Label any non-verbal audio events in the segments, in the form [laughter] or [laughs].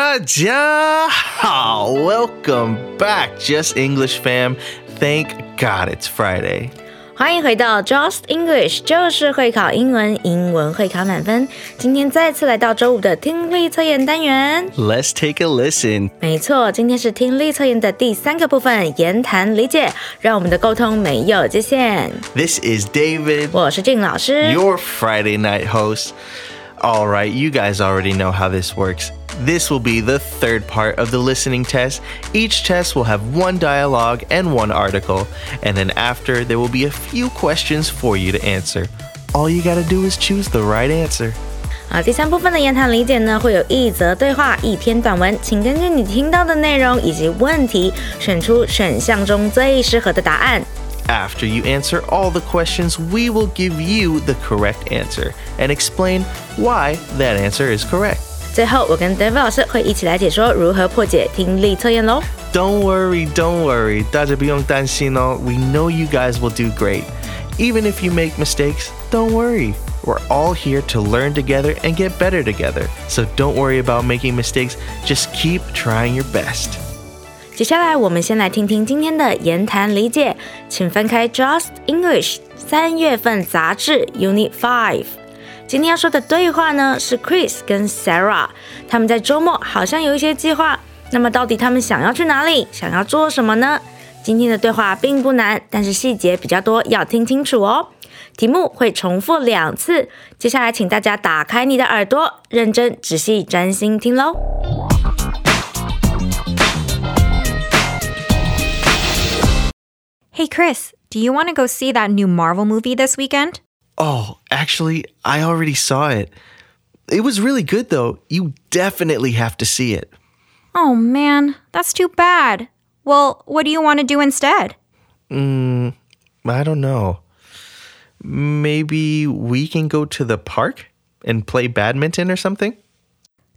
大家好，Welcome back, Just English fam. Thank God it's Friday. 欢迎回到 Just English，就是会考英文，英文会考满分。今天再次来到周五的听力测验单元。 Let's take a listen. 没错，今天是听力测验的第三个部分——言谈理解，让我们的沟通没有界限。 This is David, 我是静老师。 your Friday night host. All right, you guys already know how this works. This will be the third part of the listening test. Each test will have one dialogue and one article, and then after, there will be a few questions for you to answer. All you gotta do is choose the right answer. 啊，第三部分的言谈理解呢，会有一则对话、一篇短文，请根据你听到的内容以及问题，选出选项中最适合的答案。 After you answer all the questions, we will give you the correct answer and explain why that answer is correct. 最后，我跟 David 老师会一起来解说如何破解听力测验喽。 Don't worry, don't worry. 大家不用担心哦. We know you guys will do great. Even if you make mistakes, don't worry. We're all here to learn together and get better together. So don't worry about making mistakes. Just keep trying your best. 接下来，我们先来听听今天的言谈理解，请翻开 Just English 三月份杂志 Unit Five。 今天要说的对话呢是 Chris 跟 Sarah，他们在周末好像有一些计划。那么到底他们想要去哪里，想要做什么呢？今天的对话并不难，但是细节比较多，要听清楚哦。题目会重复两次，接下来请大家打开你的耳朵，认真、仔细、专心听喽。Hey, Chris, do you want to go see that new Marvel movie this weekend? Oh, actually, I already saw it. It was really good though. You definitely have to see it. Oh man, that's too bad. Well, what do you want to do instead? Mm, I don't know. Maybe we can go to the park and play badminton or something?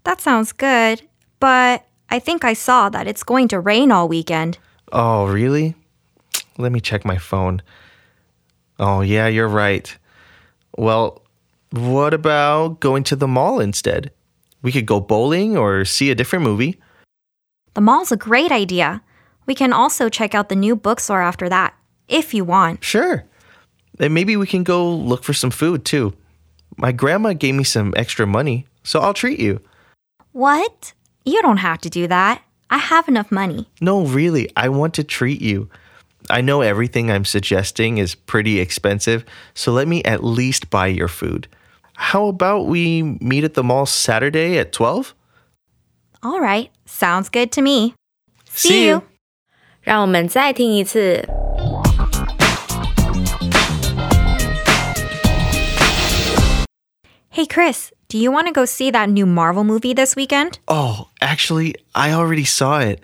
That sounds good, but I think I saw that it's going to rain all weekend. Oh, really? Let me check my phone. Oh, yeah, you're right. Well, what about going to the mall instead? We could go bowling or see a different movie. The mall's a great idea. We can also check out the new bookstore after that, if you want. Sure. And maybe we can go look for some food too. My grandma gave me some extra money, so I'll treat you. What? You don't have to do that. I have enough money. No, really, I want to treat you. I know everything I'm suggesting is pretty expensive, so let me at least buy your food. How about we meet at the mall Saturday at 12? All right, sounds good to me. See you. 让我们再听一次。 Hey, Chris, do you want to go see that new Marvel movie this weekend? Oh, actually, I already saw it.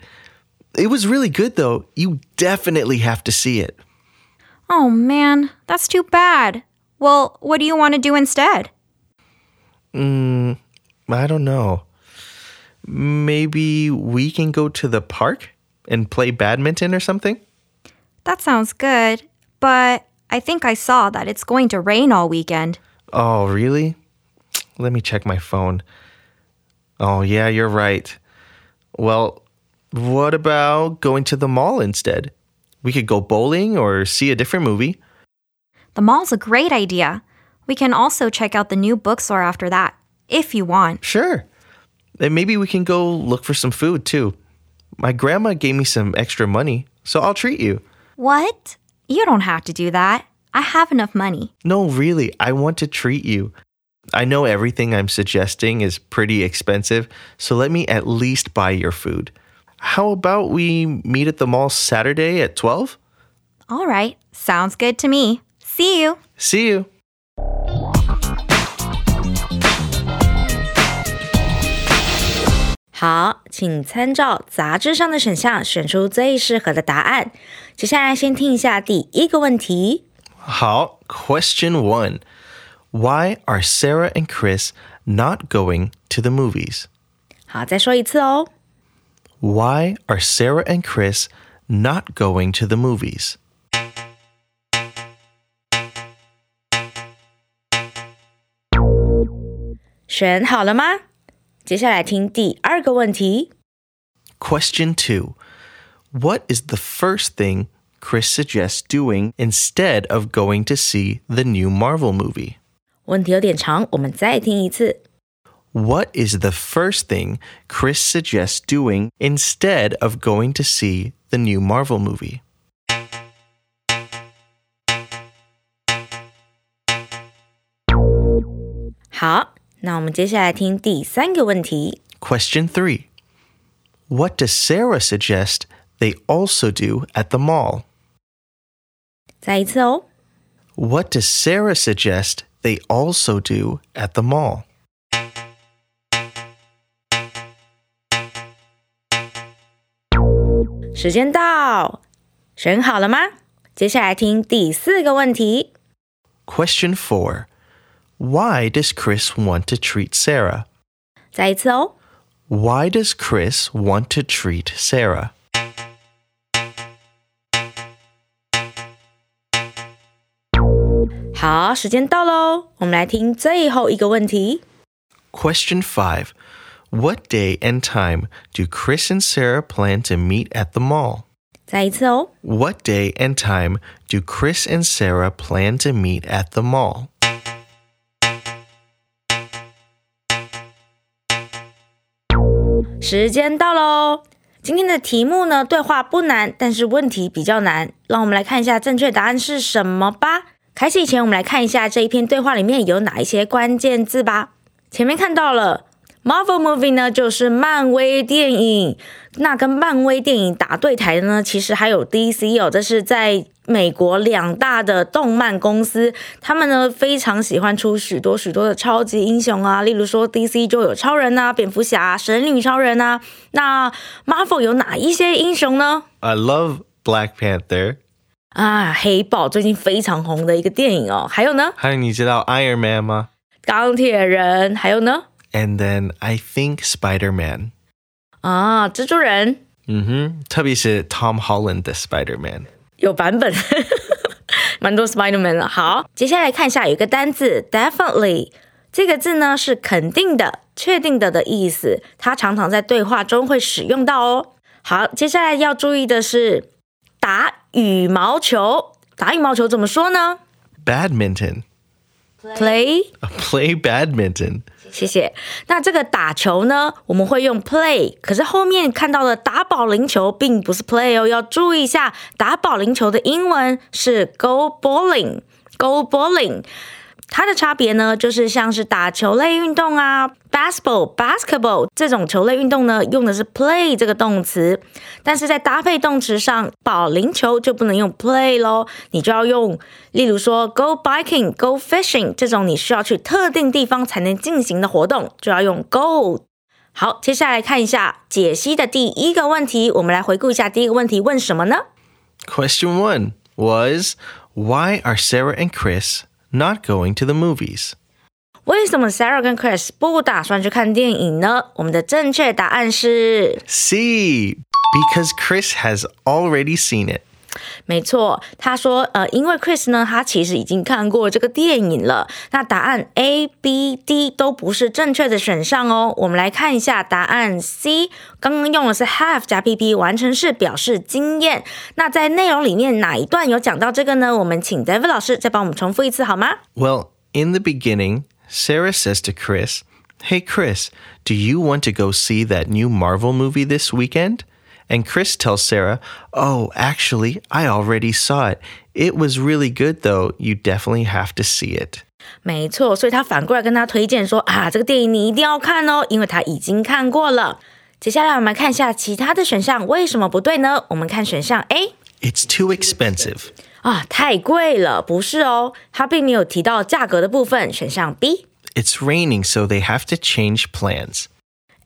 It was really good though. You definitely have to see it. Oh man, that's too bad. Well, what do you want to do instead? Mm, I don't know. Maybe we can go to the park and play badminton or something? That sounds good, but I think I saw that it's going to rain all weekend. Oh, really? Let me check my phone. Oh, yeah, you're right. Well, what about going to the mall instead? We could go bowling or see a different movie. The mall's a great idea. We can also check out the new bookstore after that, if you want. Sure. And maybe we can go look for some food too. My grandma gave me some extra money, so I'll treat you. What? You don't have to do that. I have enough money. No, really, I want to treat you. I know everything I'm suggesting is pretty expensive, so let me at least buy your food How about we meet at the mall Saturday at 12? All right, sounds good to me. See you. See you. 好，请参照杂志上的选项选出最适合的答案。接下来先听一下第一个问题。好，Question one. Why are Sarah and Chris not going to the movies? 好，再说一次哦。 Why are Sarah and Chris not going to the movies? 选好了吗？接下来听第二个问题。 Question two. What is the first thing Chris suggests doing instead of going to see the new Marvel movie? 问题有点长，我们再听一次。 What is the first thing Chris suggests doing instead of going to see the new Marvel movie? 好，那我们接下来听第三个问题。 Question three. What does Sarah suggest they also do at the mall? 再一次哦。 What does Sarah suggest they also do at the mall? 时间到，选好了吗？接下来听第四个问题。 Question four. Why does Chris want to treat Sarah? 再一次哦。 Why does Chris want to treat Sarah? 好，时间到喽，我们来听最后一个问题。 Question five. What day and time do Chris and Sarah plan to meet at the mall? 再一次哦。 What day and time do Chris and Sarah plan to meet at the mall? Marvel movie 呢，就是漫威电影。那跟漫威电影打对台的呢，其实还有 DC 哦，这是在美国两大的动漫公司，他们呢非常喜欢出许多许多的超级英雄啊，例如说 DC 就有超人啊、蝙蝠侠、神女超人啊。那 Marvel 有哪一些英雄呢？I love Black Panther. 啊，黑豹最近非常红的一个电影哦。还有呢，还有你知道 Iron Man 吗？钢铁人，还有呢，And then I think Spider-Man. 啊，蜘蛛人嗯哼，特别是 Tom Holland 的 Spider-Man。有版本，蛮多 Spider-Man [laughs] 了。好，接下来看一下有一个单字 definitely 这个字呢是肯定的、确定的的意思，它常常在对话中会使用到哦。好，接下来要注意的是打羽毛球，打羽毛球怎么说呢 Badminton. ？Play。 Play badminton. 谢谢。那这个打球呢，我们会用 play，可是后面看到的打保龄球并不是 play 哦，要注意一下，打保龄球的英文是 go bowling，go bowling。它的差别呢，就是像是打球类运动啊，basketball、basketball 这种球类运动呢，用的是 play 这个动词，但是在搭配动词上，保龄球就不能用 play 咯，你就要用，例如说 go biking、go fishing 这种你需要去特定地方才能进行的活动，就要用 go。好，接下来看一下解析的第一个问题，我们来回顾一下第一个问题问什么呢？ Question one was Why are Sarah and Chris not going to the movies? 为什么 Sarah 跟 Chris 不打算去看电影呢？我们的正确答案是 C. Because Chris has already seen it. 没错。他说，呃，因为 Chris 呢，他其实已经看过这个电影了。那答案 A、B、D 都不是正确的选项哦。我们来看一下答案 C，刚刚用的是 have 加 PP 完成式表示经验。那在内容里面哪一段有讲到这个呢？我们请 David 老师再帮我们重复一次好吗？ Well, in the beginning, Sarah says to Chris, Hey, Chris, do you want to go see that new Marvel movie this weekend? And Chris tells Sarah, Oh, actually, I already saw it. It was really good, though. You definitely have to see it. 没错，所以他反过来跟他推荐说啊，这个电影你一定要看哦，因为他已经看过了。接下来我们看一下其他的选项为什么不对呢？我们看选项 A。 It's too expensive. 啊，太贵了，不是哦，它并没有提到价格的部分。选项 B， It's raining, so they have to change plans.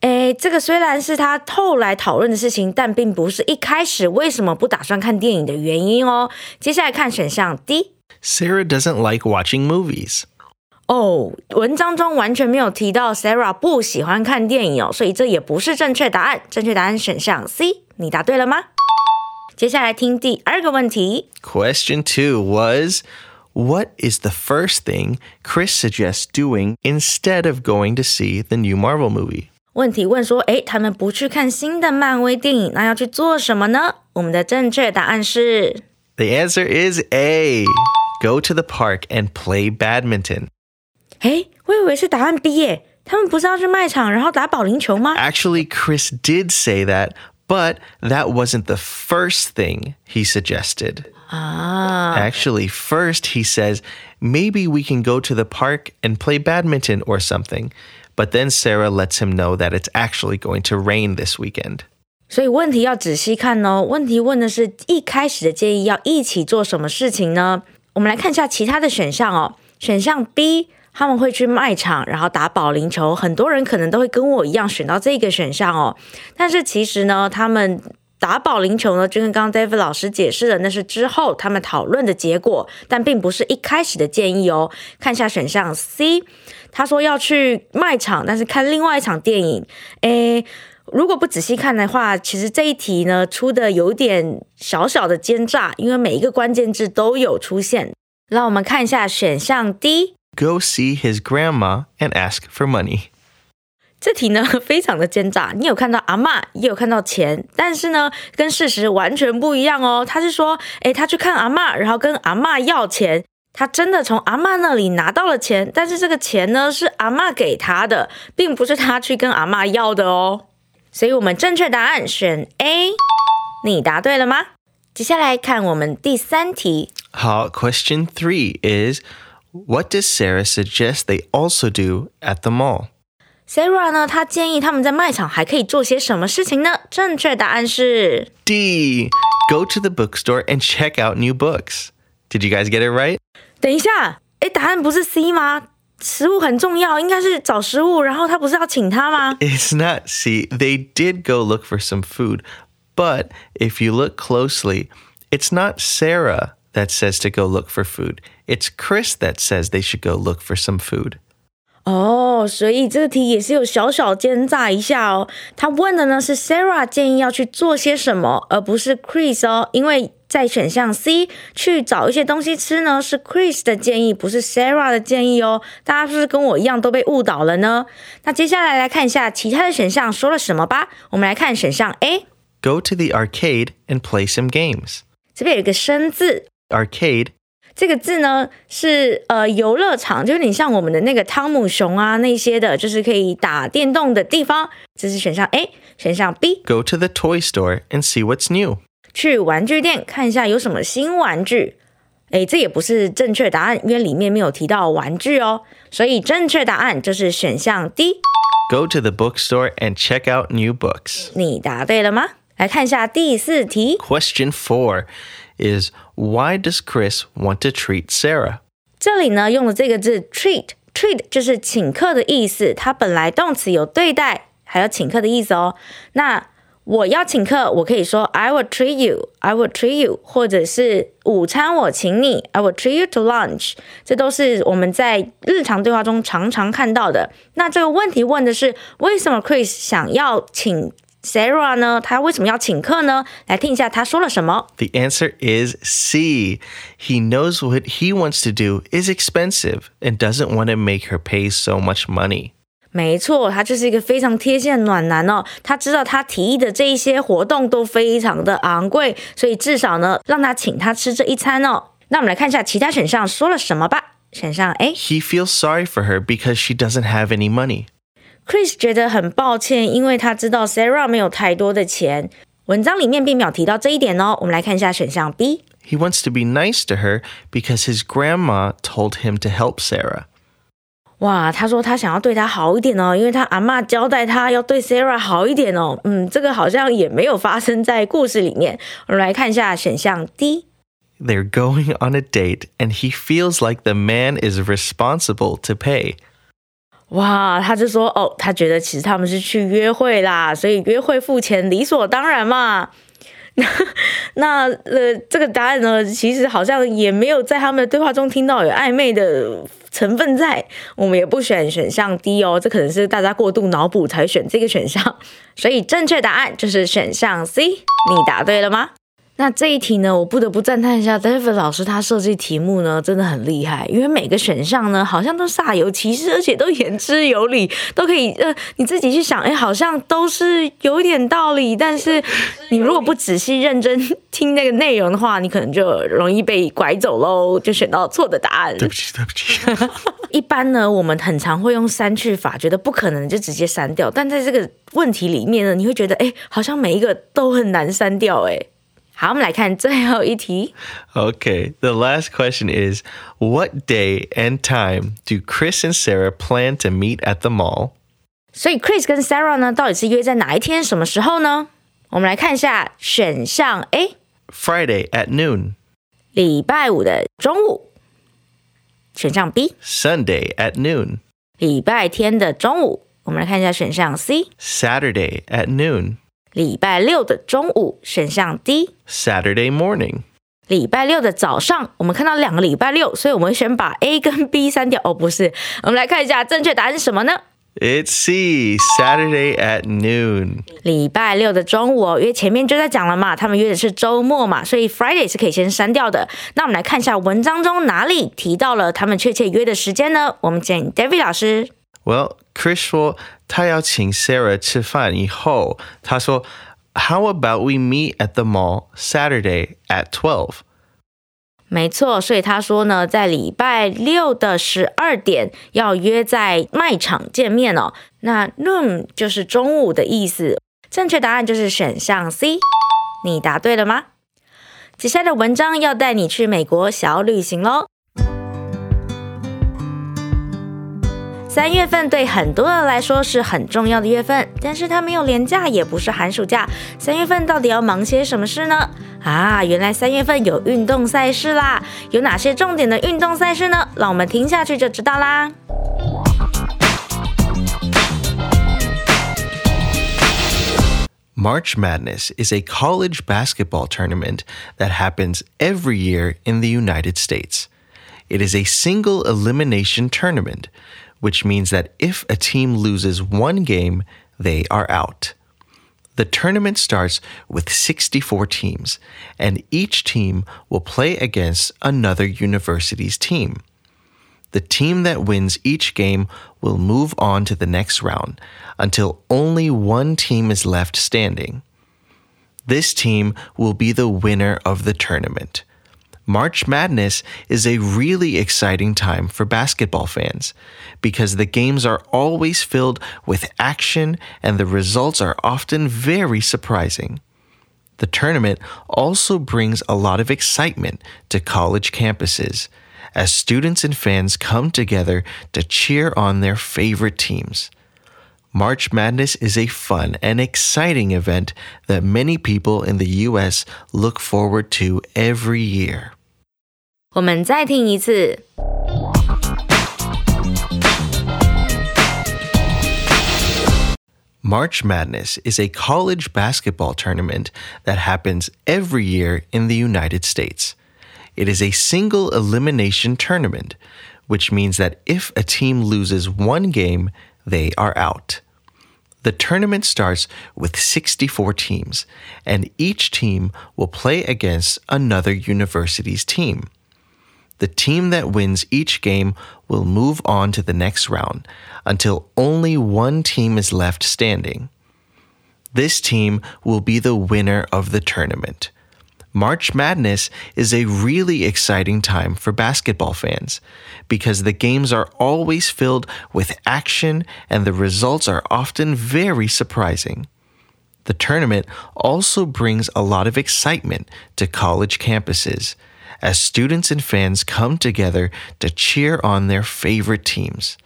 诶，这个虽然是他后来讨论的事情，但并不是一开始为什么不打算看电影的原因哦。接下来看选项 D。 Sarah doesn't like watching movies. 哦，文章中完全没有提到 Sarah 不喜欢看电影哦，所以这也不是正确答案。正确答案选项 C，你答对了吗？接下来听第二个问题。 Question two was What is the first thing Chris suggests doing instead of going to see the new Marvel movie? 问题问说，诶，他们不去看新的漫威电影，那要去做什么呢？我们的正确答案是 The answer is A. Go to the park and play badminton. 诶，我以为是答案 B 耶，他们不是要去卖场然后打保龄球吗？ Actually, Chris did say that, but that wasn't the first thing he suggested. 啊， Actually, first he says, maybe we can go to the park and play badminton or something. But then Sarah lets him know that it's actually going to rain this weekend. 所以问题要仔细看哦。问题问的是一开始的建议要一起做什么事情呢？我们来看一下其他的选项哦。选项 B，他们会去卖场，然后打保龄球。很多人可能都会跟我一样选到这个选项哦。但是其实呢，他们打保龄球呢，就跟刚刚 David 老师解释的，那是之后他们讨论的结果，但并不是一开始的建议哦。看一下选项 C， 他说要去卖场，但是看另外一场电影。诶。如果不仔细看的话，其实这一题呢出的有点小小的奸诈，因为每一个关键字都有出现。让我们看一下选项 D，Go see his grandma and ask for money. 这题呢 [laughs] 非常的奸诈。你有看到阿嬷，也有看到钱，但是呢跟事实完全不一样哦。他是说，诶，他去看阿嬷，然后跟阿嬷要钱。他真的从阿嬷那里拿到了钱，但是这个钱呢是阿嬷给他的，并不是他去跟阿嬷要的哦。所以我们正确答案选 A，你答对了吗？接下来看我们第三题。好, question three is What does Sarah suggest they also do at the mall? Sarah 呢，她建议他们在卖场还可以做些什么事情呢？正确答案是 D. Go to the bookstore and check out new books. Did you guys get it right? 等一下，诶，答案不是 C 吗？食物很重要，应该是找食物，然后他不是要请他吗？ It's not C. They did go look for some food, but if you look closely, it's not Sarah that says to go look for food. It's Chris that says they should go look for some food. 哦，所以这个题也是有小小奸诈一下哦。他问的呢是 Sarah 建议要去做些什么，而不是 Chris 哦，因为在选项 C 去找一些东西吃呢是 Chris 的建议，不是 Sarah 的建议哦。大家是不是跟我一样都被误导了呢？那接下来来看一下其他的选项说了什么吧。我们来看选项 A，Go to the arcade and play some games. 这边有一个生字，Arcade 这个字呢是呃游乐场，就有点像我们的那个汤姆熊啊那些的，就是可以打电动的地方。这是选项 A，选项 B，Go to the toy store and see what's new. 去玩具店看一下有什么新玩具。诶，这也不是正确答案，因为里面没有提到玩具哦。所以正确答案就是选项 D。Go to the bookstore and check out new books. 你答对了吗？来看一下第四题。Question four is Why does Chris want to treat Sarah? 这里呢用的这个字 treat，treat 就是请客的意思，它本来动词有对待还有请客的意思哦。那我要请客，我可以说 I will treat you，I will treat you，或者是午餐我请你，I will treat you to lunch，这都是我们在日常对话中常常看到的。那这个问题问的是为什么 Chris 想要请 Sarah 呢？他为什么要请客呢？来听一下他说了什么。 The answer is C. He knows what he wants to do is expensive and doesn't want to make her pay so much money. 没错，他就是一个非常贴心的暖男哦。他知道他提议的这一些活动都非常的昂贵，所以至少呢，让他请他吃这一餐哦。那我们来看一下其他选项说了什么吧。选项 A，Chris He feels sorry for her because she doesn't have any money. 觉得很抱歉，因为他知道 Sarah 没有太多的钱。文章里面并没有提到这一点哦。我们来看一下选项 B。 He wants to be nice to her because his grandma told him to help Sarah. 哇，他说他想要对她好一点哦，因为他阿嬷交代他要对 Sarah 好一点哦。嗯，这个好像也没有发生在故事里面。我们来看一下选项 D。 They're going on a date and he feels like the man is responsible to pay. 哇，他就说哦，他觉得其实他们是去约会啦，所以约会付钱理所当然嘛。[laughs] 那那呃，这个答案呢，其实好像也没有在他们的对话中听到有暧昧的成分在。我们也不选选项 D 哦，这可能是大家过度脑补才选这个选项。所以正确答案就是选项 C。你答对了吗？那这一题呢，我不得不赞叹一下 David 老师，他设计题目呢真的很厉害，因为每个选项呢好像都煞有其事，而且都言之有理，都可以呃你自己去想，哎，好像都是有一点道理，但是你如果不仔细认真听那个内容的话，你可能就容易被拐走喽，就选到错的答案。对不起，对不起。[laughs] 一般呢，我们很常会用删去法，觉得不可能就直接删掉，但在这个问题里面呢，你会觉得，哎，好像每一个都很难删掉，哎。好，我们来看最后一题。Okay, the last question is What day and time do Chris and Sarah plan to meet at the mall? 所以 Chris 跟 Sarah 呢，到底是约在哪一天、什么时候呢？我们来看一下选项 A， Friday at noon, 礼拜五的中午；选项 B， Sunday at noon, 礼拜天的中午。我们来看一下选项 C， Saturday at noon, 礼拜六的中午；选项 D，Saturday morning. 礼拜六的早上。我们看到两个礼拜六，所以我们选把 A 跟 B 删掉。哦，不是，我们来看一下正确答案是什么呢？It's C, Saturday at noon. 礼拜六的中午哦，因为前面就在讲了嘛，他们约的是周末嘛，所以 Friday 是可以先删掉的。那我们来看一下文章中哪里提到了他们确切约的时间呢？我们请 David 老师。Well, Chris 说他要请 Sarah 吃饭以后，他说 How about we meet at the mall Saturday at 12? 没错，所以他说呢，在礼拜六的十二点要约在卖场见面哦。那 noon 就是中午的意思，正确答案就是选项 C。你答对了吗？接下来的文章要带你去美国小旅行喽。三月份对很多人来说是很重要的月份，但是它没有年假，也不是寒暑假。三月份到底要忙些什么事呢？啊，原来三月份有运动赛事啦！有哪些重点的运动赛事呢？让我们听下去就知道啦。March Madness is a college basketball tournament that happens every year in the United States. It is a single elimination tournament, which means that if a team loses one game, they are out. The tournament starts with 64 teams, and each team will play against another university's team. The team that wins each game will move on to the next round until only one team is left standing. This team will be the winner of the tournament. March Madness is a really exciting time for basketball fans because the games are always filled with action and the results are often very surprising. The tournament also brings a lot of excitement to college campuses as students and fans come together to cheer on their favorite teams. March Madness is a fun and exciting event that many people in the U.S. look forward to every year. 我们再听一次。 March Madness is a college basketball tournament that happens every year in the United States. It is a single elimination tournament, which means that if a team loses one game, they are out. The tournament starts with 64 teams, and each team will play against another university's team. The team that wins each game will move on to the next round until only one team is left standing. This team will be the winner of the tournament. March Madness is a really exciting time for basketball fans because the games are always filled with action and the results are often very surprising. The tournament also brings a lot of excitement to college campuses as students and fans come together to cheer on their favorite teams.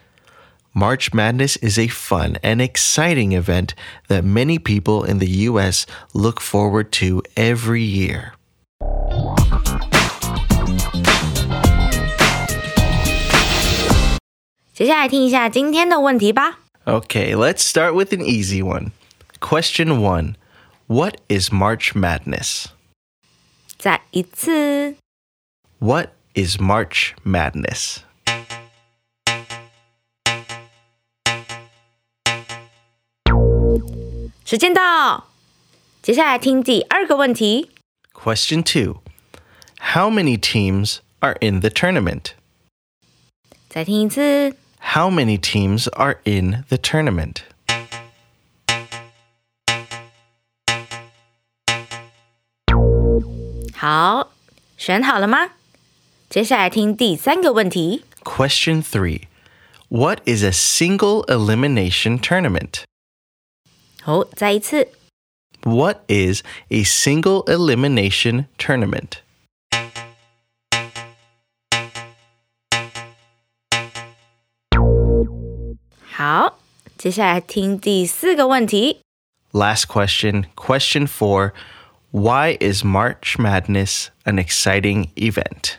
March Madness is a fun and exciting event that many people in the U.S. look forward to every year. 接 接下来听一下今天的问题吧。 Okay, let's start with an easy one. Question one What is March Madness? 再一次， What is March Madness? 时间到。接下来听第二个问题。 Question two How many teams are in the tournament? 再听一次。 How many teams are in the tournament? 好，选好了吗？接下来听第三个问题。 Question three What is a single elimination tournament? 好，再一次。 What is a single elimination tournament? 好，接下来听第四个问题。 Last question, question four. Why is March Madness an exciting event?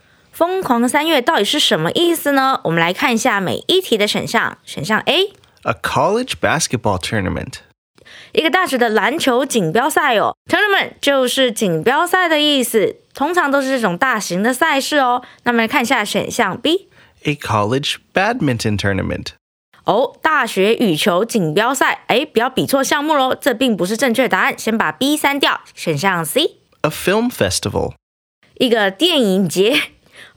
疯狂的三月到底是什么意思呢？我们来看一下每一题的选项。选项 A，A college basketball tournament. 一个大学的篮球锦标赛哦，tournament 就是锦标赛的意思，通常都是这种大型的赛事哦。那么来看一下选项 B，A college badminton tournament. 哦，大学羽球锦标赛，哎，不要比错项目喽，这并不是正确答案，先把 B 删掉。选项 C，A film festival. 一个电影节，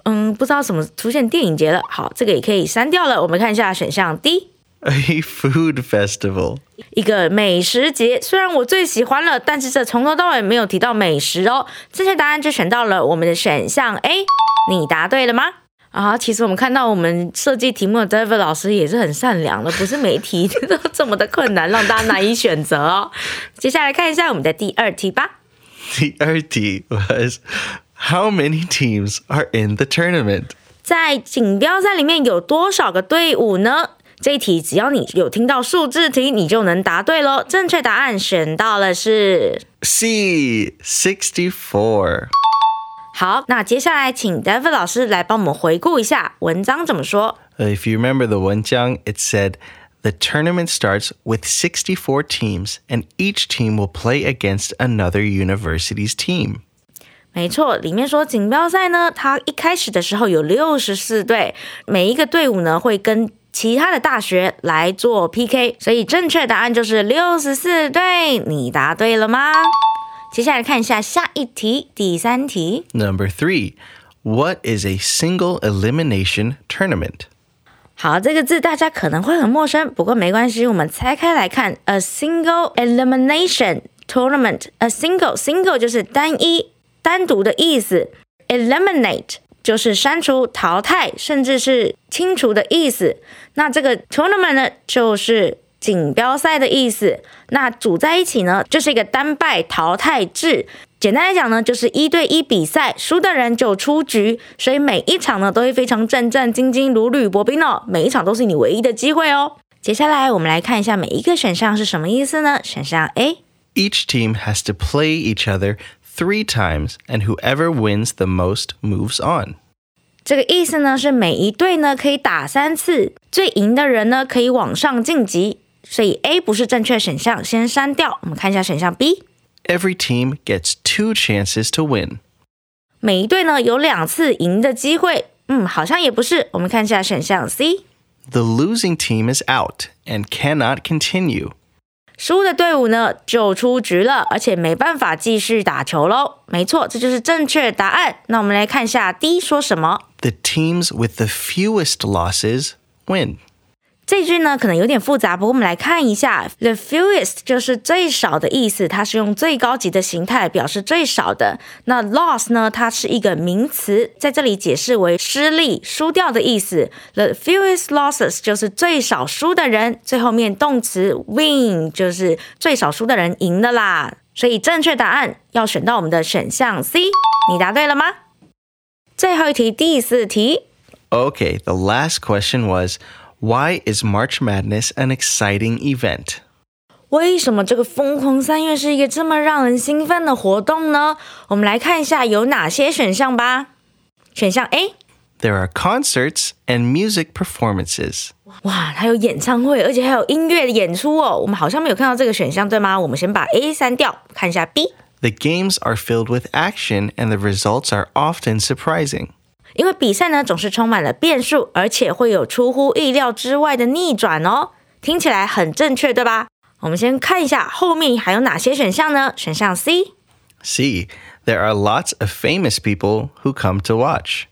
嗯，不知道什么出现电影节了。好，这个也可以删掉了。我们看一下选项 D，A food festival. 一个美食节，虽然我最喜欢了，但是这从头到尾没有提到美食哦。正确答案就选到了我们的选项 A，你答对了吗？啊，其实我们看到我们设计题目的 David 老师也是很善良的，不是每一题都这么的困难，让大家难以选择哦。接下来看一下我们的第二题吧。[laughs] The RT was How many teams are in the tournament? 在锦标赛里面有多少个队伍呢？这一题只要你有听到数字题，你就能答对喽。正确答案选到了是 C. 64. 好。那接下来请 David 老师来帮我们回顾一下文章怎么说。 Uh, If you remember the Wenjiang, it said the tournament starts with 64 teams, and each team will play against another university's team. 没错，里面说锦标赛呢，它一开始的时候有六十四队，每一个队伍呢会跟其他的大学来做 PK，所以正确答案就是六十四队。你答对了吗？接下来看一下下一题，第三题。Number three, what is a single elimination tournament? 好，这个字大家可能会很陌生，不过没关系，我们拆开来看。A single elimination tournament. A single single 就是单一、单独的意思。Eliminate 就是删除、淘汰，甚至是清除的意思。那这个 tournament 呢，就是锦标赛的意思。那组在一起呢，就是一个单败淘汰制。简单来讲呢，就是一对一比赛，输的人就出局，所以每一场呢都会非常战战兢兢、如履薄冰哦，每一场都是你唯一的机会哦。接下来我们来看一下每一个选项是什么意思呢？选项 A，Each team has to play each other three times, and whoever wins the most moves on. 这个意思呢是每一队呢可以打三次，最赢的人呢可以往上晋级，所以 A 不是正确选项，先删掉。我们看一下选项 B， Every team gets two chances to win. 每一队呢有两次赢的机会，嗯，好像也不是。我们看一下选项 C， The losing team is out and cannot continue. 输的队伍呢就出局了，而且没办法继续打球喽。没错，这就是正确答案。那我们来看一下 D 说什么。The teams with the fewest losses win. 这句呢可能有点复杂，不过我们来看一下，the fewest 就是最少的意思，它是用最高级的形态表示最少的。那 loss 呢，它是一个名词，在这里解释为失利、输掉的意思。the fewest losses 就是最少输的人，最后面动词 win 就是最少输的人赢的啦。所以正确答案要选到我们的选项 C，你答对了吗？最后一题，第四题。Okay, the last question was why is March Madness an exciting event? 为什么这个疯狂三月是一个这么让人兴奋的活动呢？我们来看一下有哪些选项吧。选项 A， There are concerts and music performances. 哇，它有演唱会，而且还有音乐的演出哦。我们好像没有看到这个选项，对吗？我们先把 A 删掉，看一下 B。 The games are filled with action and the results are often surprising. 因为比赛呢总是充满了变数，而且会有出乎意料之外的逆转哦。听起来很正确，对吧？我们先看一下后面还有哪些选项呢？选项 C，C. There are lots of famous people who come to watch.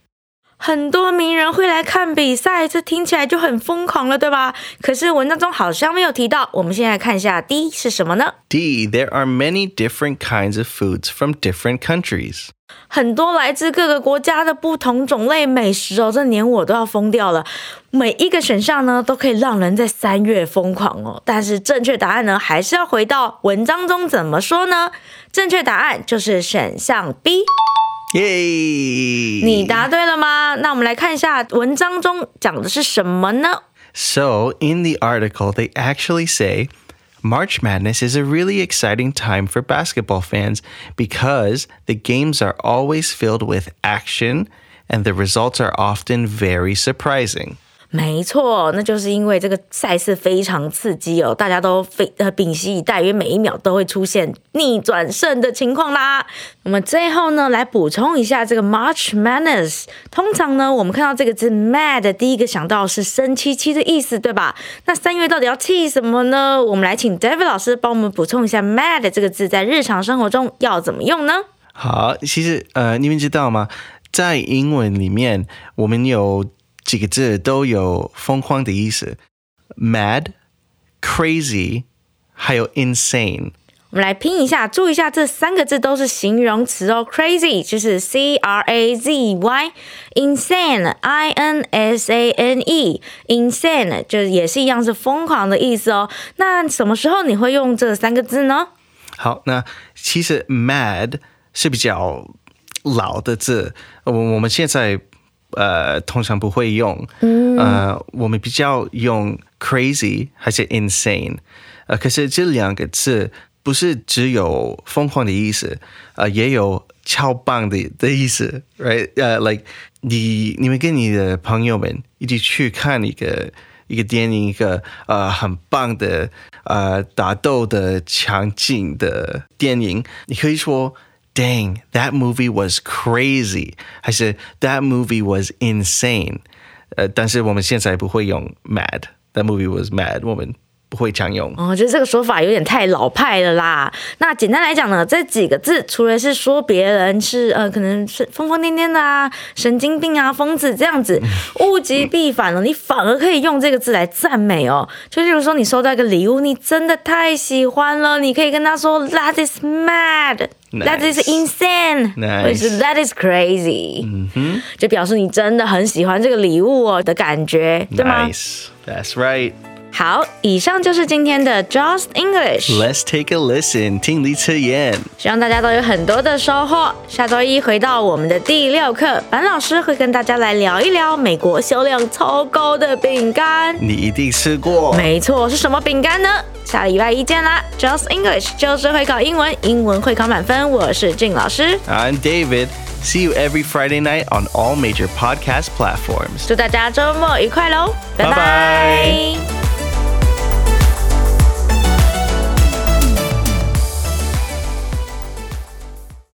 很多名人会来看比赛，这听起来就很疯狂了，对吧？可是文章中好像没有提到。我们先来看一下 D 是什么呢？D. There are many different kinds of foods from different countries. 很多来自各个国家的不同种类美食哦，这连我都要疯掉了。每一个选项呢，都可以让人在三月疯狂哦。但是正确答案呢，还是要回到文章中怎么说呢？正确答案就是选项 B。Yay! 你答对了吗？那我们来看一下文章中讲的是什么呢？ So, in the article, they actually say March Madness is a really exciting time for basketball fans because the games are always filled with action and the results are often very surprising. 没错，那就是因为这个赛事非常刺激哦，大家都非呃屏息以待，因为每一秒都会出现逆转胜的情况啦。我们最后呢，来补充一下这个 March Madness。通常呢，我们看到这个字 mad，第一个想到是生气气的意思，对吧？那三月到底要气什么呢？我们来请 David 老师帮我们补充一下 mad 这个字在日常生活中要怎么用呢？好，其实呃，你们知道吗？在英文里面，我们有几个字都有疯狂的意思：mad、crazy，还有 insane。我们来拼一下，注意一下，这三个字都是形容词哦。Crazy 就是 C R A Z Y，insane I N S A N E，insane 就是也是一样是疯狂的意思哦。那什么时候你会用这三个字呢？好，那其实 mad 是比较老的字，我我们现在呃通常不会用，呃，我们比较用 crazy 还是 insane，呃，可是这两个字不是只有疯狂的意思，呃，也有超棒的的意思，right？呃、like 你你们跟你的朋友们一起去看一个。一个电影，一个呃很棒的呃打斗的强劲的电影，你可以说 "Dang, that movie was crazy"，还是 "That movie was insane"。呃，但是我们现在不会用 "mad"，"That movie was mad"，我们 不会常用。哦，我觉得这个说法有点太老派了啦。那简单来讲呢，这几个字除了是说别人是呃，可能是疯疯癫癫的啊、神经病啊、疯子这样子，物极必反了，你反而可以用这个字来赞美哦。就例如说，你收到一个礼物，你真的太喜欢了，你可以跟他说 "That is mad"。That is insane，Nice. 或者是 That is crazy，嗯哼，就表示你真的很喜欢这个礼物哦的感觉，对吗 that's right. 好，以上就是今天的 Just English。Let's take a listen. 听李测验。希望大家都有很多的收获。下周一回到我们的第六课，板老师会跟大家来聊一聊美国销量超高的饼干。你一定吃过。没错，是什么饼干呢？下礼拜一见啦！Just English 就是会考英文，英文会考满分。我是静老师，I'm David. See you every Friday night on all major podcast platforms. 祝大家周末愉快喽，拜拜拜拜